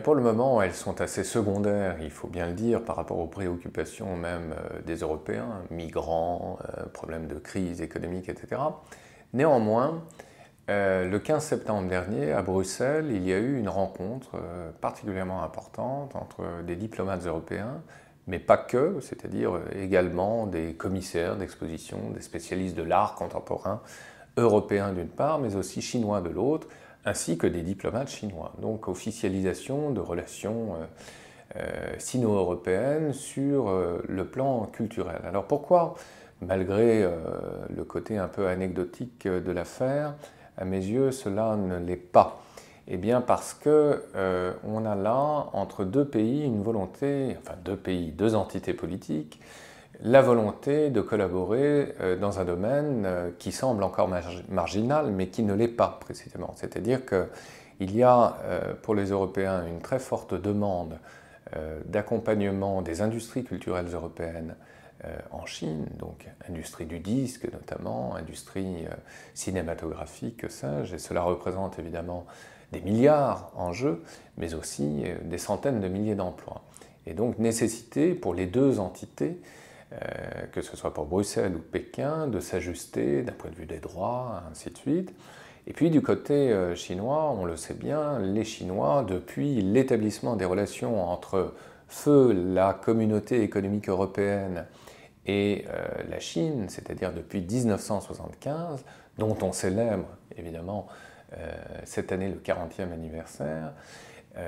pour le moment, elles sont assez secondaires, il faut bien le dire, par rapport aux préoccupations même euh, des Européens, migrants, euh, problèmes de crise économique, etc. Néanmoins, euh, le 15 septembre dernier, à Bruxelles, il y a eu une rencontre particulièrement importante entre des diplomates européens, mais pas que, c'est-à-dire également des commissaires d'exposition, des spécialistes de l'art contemporain européens d'une part, mais aussi chinois de l'autre, ainsi que des diplomates chinois. Donc officialisation de relations euh, euh, sino-européennes sur euh, le plan culturel. Alors pourquoi, malgré le côté un peu anecdotique de l'affaire, à mes yeux cela ne l'est pas? Eh bien parce que on a là entre deux pays une volonté, enfin deux pays, deux entités politiques, la volonté de collaborer euh, dans un domaine euh, qui semble encore marginal, mais qui ne l'est pas précisément. C'est-à-dire qu'il y a euh, pour les Européens une très forte demande d'accompagnement des industries culturelles européennes en Chine, donc industrie du disque notamment, industrie cinématographique, que et cela représente évidemment des milliards en jeu, mais aussi des centaines de milliers d'emplois. Et donc nécessité pour les deux entités euh, que ce soit pour Bruxelles ou Pékin, de s'ajuster d'un point de vue des droits, ainsi de suite. Et puis du côté euh, chinois, on le sait bien, les Chinois, depuis l'établissement des relations entre feu la communauté économique européenne et euh, la Chine, c'est-à-dire depuis 1975, dont on célèbre évidemment cette année le 40e anniversaire,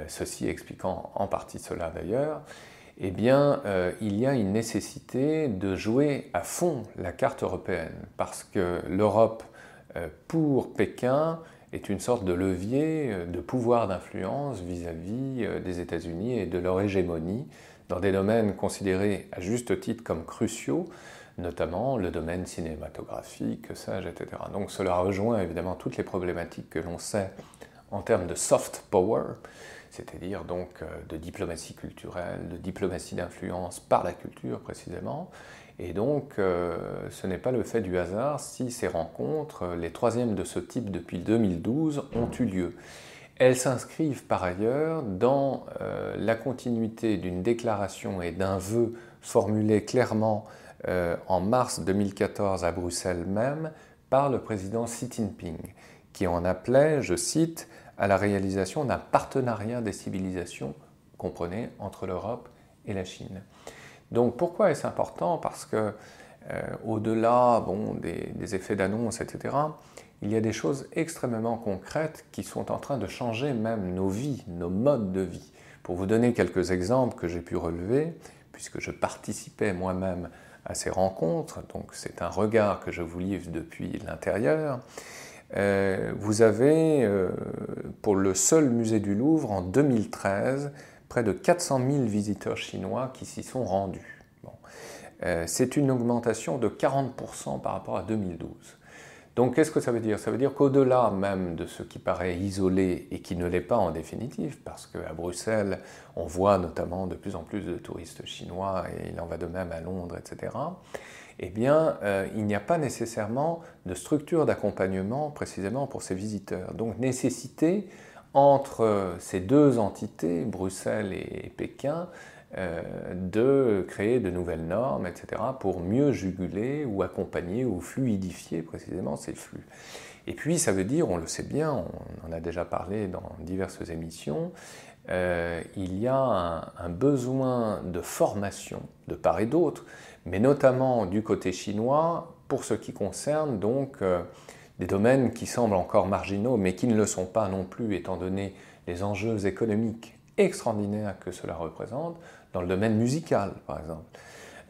ceci expliquant en partie cela d'ailleurs, eh bien, euh, il y a une nécessité de jouer à fond la carte européenne, parce que l'Europe, euh, pour Pékin, est une sorte de levier euh, de pouvoir d'influence vis-à-vis des États-Unis et de leur hégémonie dans des domaines considérés à juste titre comme cruciaux, notamment le domaine cinématographique, sage, etc. Donc cela rejoint évidemment toutes les problématiques que l'on sait en termes de soft power, c'est-à-dire donc euh, de diplomatie culturelle, de diplomatie d'influence par la culture précisément. Et donc euh, ce n'est pas le fait du hasard si ces rencontres, euh, les troisièmes de ce type depuis 2012, ont eu lieu. Elles s'inscrivent par ailleurs dans la continuité d'une déclaration et d'un vœu formulé clairement en mars 2014 à Bruxelles même par le président Xi Jinping, qui en appelait, je cite, à la réalisation d'un partenariat des civilisations, comprenez, entre l'Europe et la Chine. Donc pourquoi est-ce important? Parce que euh, au-delà bon, des, effets d'annonce, etc., il y a des choses extrêmement concrètes qui sont en train de changer même nos vies, nos modes de vie. Pour vous donner quelques exemples que j'ai pu relever, puisque je participais moi-même à ces rencontres, donc c'est un regard que je vous livre depuis l'intérieur, vous avez, euh, pour le seul musée du Louvre, en 2013, près de 400 000 visiteurs chinois qui s'y sont rendus. Euh, c'est une augmentation de 40% par rapport à 2012. Donc qu'est-ce que ça veut dire? Ça veut dire qu'au-delà même de ce qui paraît isolé et qui ne l'est pas en définitive, parce qu'à Bruxelles, on voit notamment de plus en plus de touristes chinois, et il en va de même à Londres, etc., eh bien, euh, il n'y a pas nécessairement de structure d'accompagnement précisément pour ces visiteurs. Donc, nécessité entre ces deux entités, Bruxelles et Pékin, euh, de créer de nouvelles normes, etc., pour mieux juguler ou accompagner ou fluidifier précisément ces flux. Et puis, ça veut dire, on le sait bien, on en a déjà parlé dans diverses émissions, euh, il y a un, besoin de formation de part et d'autre, mais notamment du côté chinois pour ce qui concerne donc euh, des domaines qui semblent encore marginaux, mais qui ne le sont pas non plus étant donné les enjeux économiques extraordinaires que cela représente, dans le domaine musical par exemple.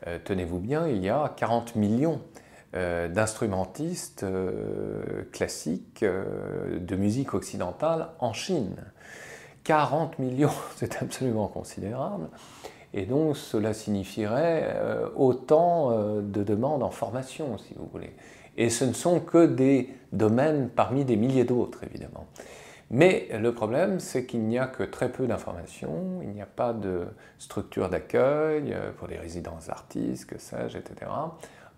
Euh, tenez-vous bien, il y a 40 millions d'instrumentistes classiques de musique occidentale en Chine. 40 millions, c'est absolument considérable. Et donc cela signifierait euh, autant euh, de demandes en formation, si vous voulez. Et ce ne sont que des domaines parmi des milliers d'autres, évidemment. Mais le problème, c'est qu'il n'y a que très peu d'informations, il n'y a pas de structure d'accueil euh, pour les résidences d'artistes, que sais-je, etc.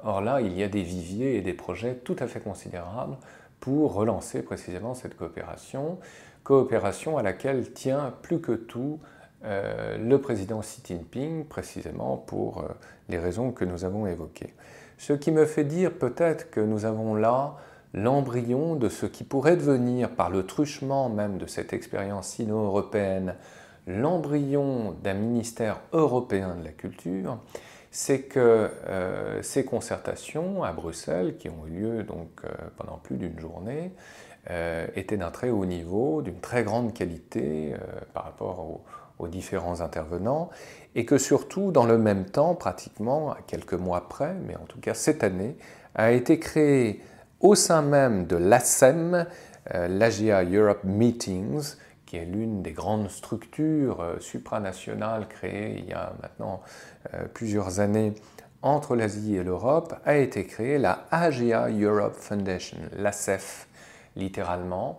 Or là, il y a des viviers et des projets tout à fait considérables pour relancer précisément cette coopération, coopération à laquelle tient plus que tout euh, le président Xi Jinping, précisément pour euh, les raisons que nous avons évoquées. Ce qui me fait dire peut-être que nous avons là l'embryon de ce qui pourrait devenir, par le truchement même de cette expérience sino-européenne, l'embryon d'un ministère européen de la culture, c'est que euh, ces concertations à Bruxelles, qui ont eu lieu donc euh, pendant plus d'une journée, euh, étaient d'un très haut niveau, d'une très grande qualité par rapport aux, différents intervenants, et que surtout, dans le même temps, pratiquement quelques mois près, mais en tout cas cette année, a été créé au sein même de l'ASEM, l'AGIA Europe Meetings, qui est l'une des grandes structures euh, supranationales créées il y a maintenant euh, plusieurs années entre l'Asie et l'Europe, a été créée la AGA Europe Foundation, l'ACEF littéralement,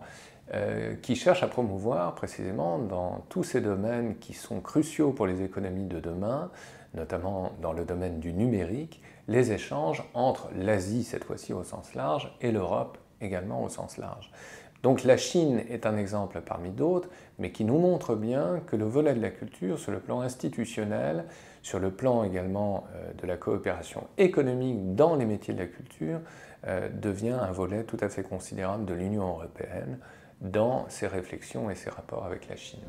euh, qui cherche à promouvoir précisément dans tous ces domaines qui sont cruciaux pour les économies de demain, notamment dans le domaine du numérique, les échanges entre l'Asie, cette fois-ci au sens large, et l'Europe également au sens large. Donc la Chine est un exemple parmi d'autres, mais qui nous montre bien que le volet de la culture, sur le plan institutionnel, sur le plan également euh, de la coopération économique dans les métiers de la culture, euh, devient un volet tout à fait considérable de l'Union européenne dans ses réflexions et ses rapports avec la Chine.